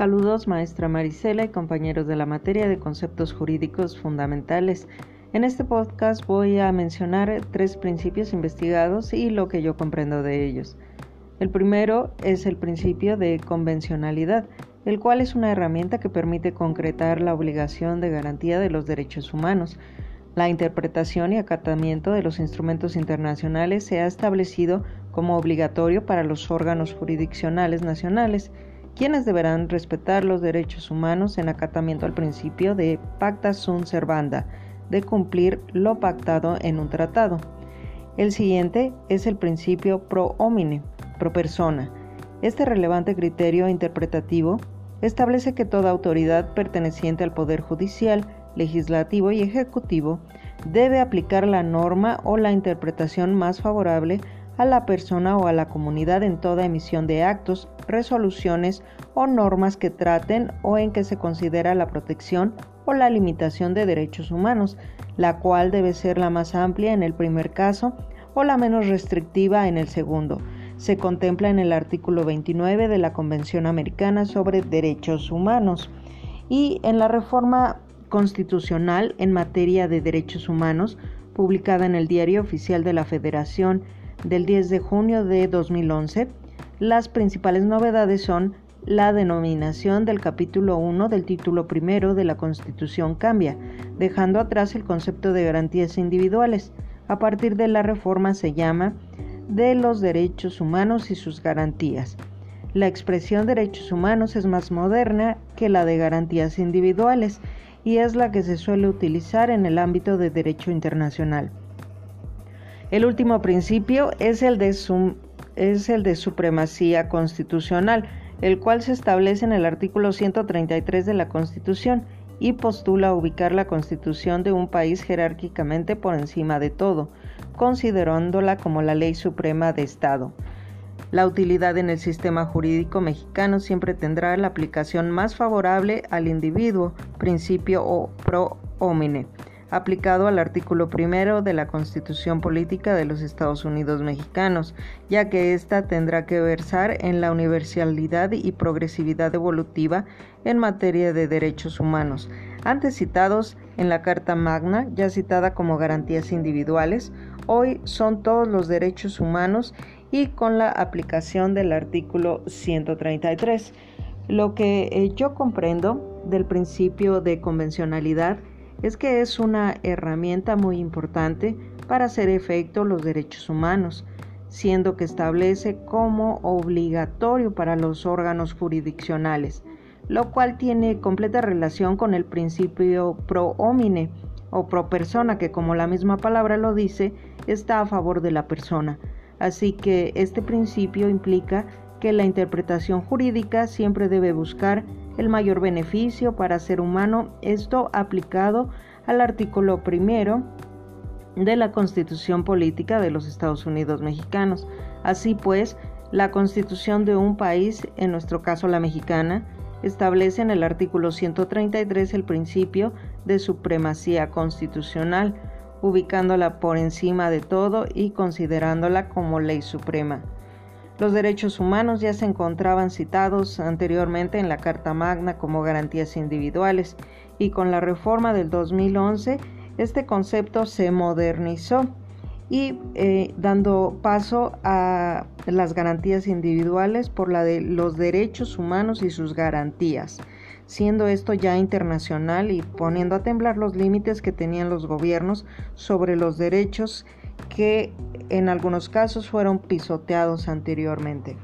Saludos, maestra Marisela y compañeros de la materia de conceptos jurídicos fundamentales. En este podcast voy a mencionar tres principios investigados y lo que yo comprendo de ellos. El primero es el principio de convencionalidad, el cual es una herramienta que permite concretar la obligación de garantía de los derechos humanos. La interpretación y acatamiento de los instrumentos internacionales se ha establecido como obligatorio para los órganos jurisdiccionales nacionales, quienes deberán respetar los derechos humanos en acatamiento al principio de pacta sunt servanda, de cumplir lo pactado en un tratado. El siguiente es el principio pro homine, pro persona. Este relevante criterio interpretativo establece que toda autoridad perteneciente al Poder Judicial, Legislativo y Ejecutivo debe aplicar la norma o la interpretación más favorable a la persona o a la comunidad en toda emisión de actos, resoluciones o normas que traten o en que se considera la protección o la limitación de derechos humanos, la cual debe ser la más amplia en el primer caso o la menos restrictiva en el segundo. Se contempla en el artículo 29 de la Convención Americana sobre Derechos Humanos y en la reforma constitucional en materia de derechos humanos, publicada en el Diario Oficial de la Federación del 10 de junio de 2011, las principales novedades son la denominación del capítulo 1 del título primero de la Constitución cambia, dejando atrás el concepto de garantías individuales. A partir de la reforma se llama de los derechos humanos y sus garantías. La expresión derechos humanos es más moderna que la de garantías individuales y es la que se suele utilizar en el ámbito de derecho internacional. El último principio es el de, supremacía constitucional, el cual se establece en el artículo 133 de la Constitución y postula ubicar la Constitución de un país jerárquicamente por encima de todo, considerándola como la ley suprema de Estado. La utilidad en el sistema jurídico mexicano siempre tendrá la aplicación más favorable al individuo, principio o pro homine aplicado al artículo primero de la Constitución Política de los Estados Unidos Mexicanos, ya que ésta tendrá que versar en la universalidad y progresividad evolutiva en materia de derechos humanos, antes citados en la Carta Magna, ya citada como garantías individuales, hoy son todos los derechos humanos y con la aplicación del artículo 133. Lo que eh, yo comprendo del principio de convencionalidad es que es una herramienta muy importante para hacer efecto los derechos humanos, siendo que establece como obligatorio para los órganos jurisdiccionales, lo cual tiene completa relación con el principio pro homine o pro persona, que como la misma palabra lo dice, está a favor de la persona. Así que este principio implica que la interpretación jurídica siempre debe buscar el mayor beneficio para ser humano, esto aplicado al artículo primero de la Constitución Política de los Estados Unidos Mexicanos. Así pues, la Constitución de un país, en nuestro caso la mexicana, establece en el artículo 133 el principio de supremacía constitucional, ubicándola por encima de todo y considerándola como ley suprema. Los derechos humanos ya se encontraban citados anteriormente en la Carta Magna como garantías individuales y con la reforma del 2011 este concepto se modernizó y eh, dando paso a las garantías individuales por la de los derechos humanos y sus garantías, siendo esto ya internacional y poniendo a temblar los límites que tenían los gobiernos sobre los derechos que en algunos casos fueron pisoteados anteriormente.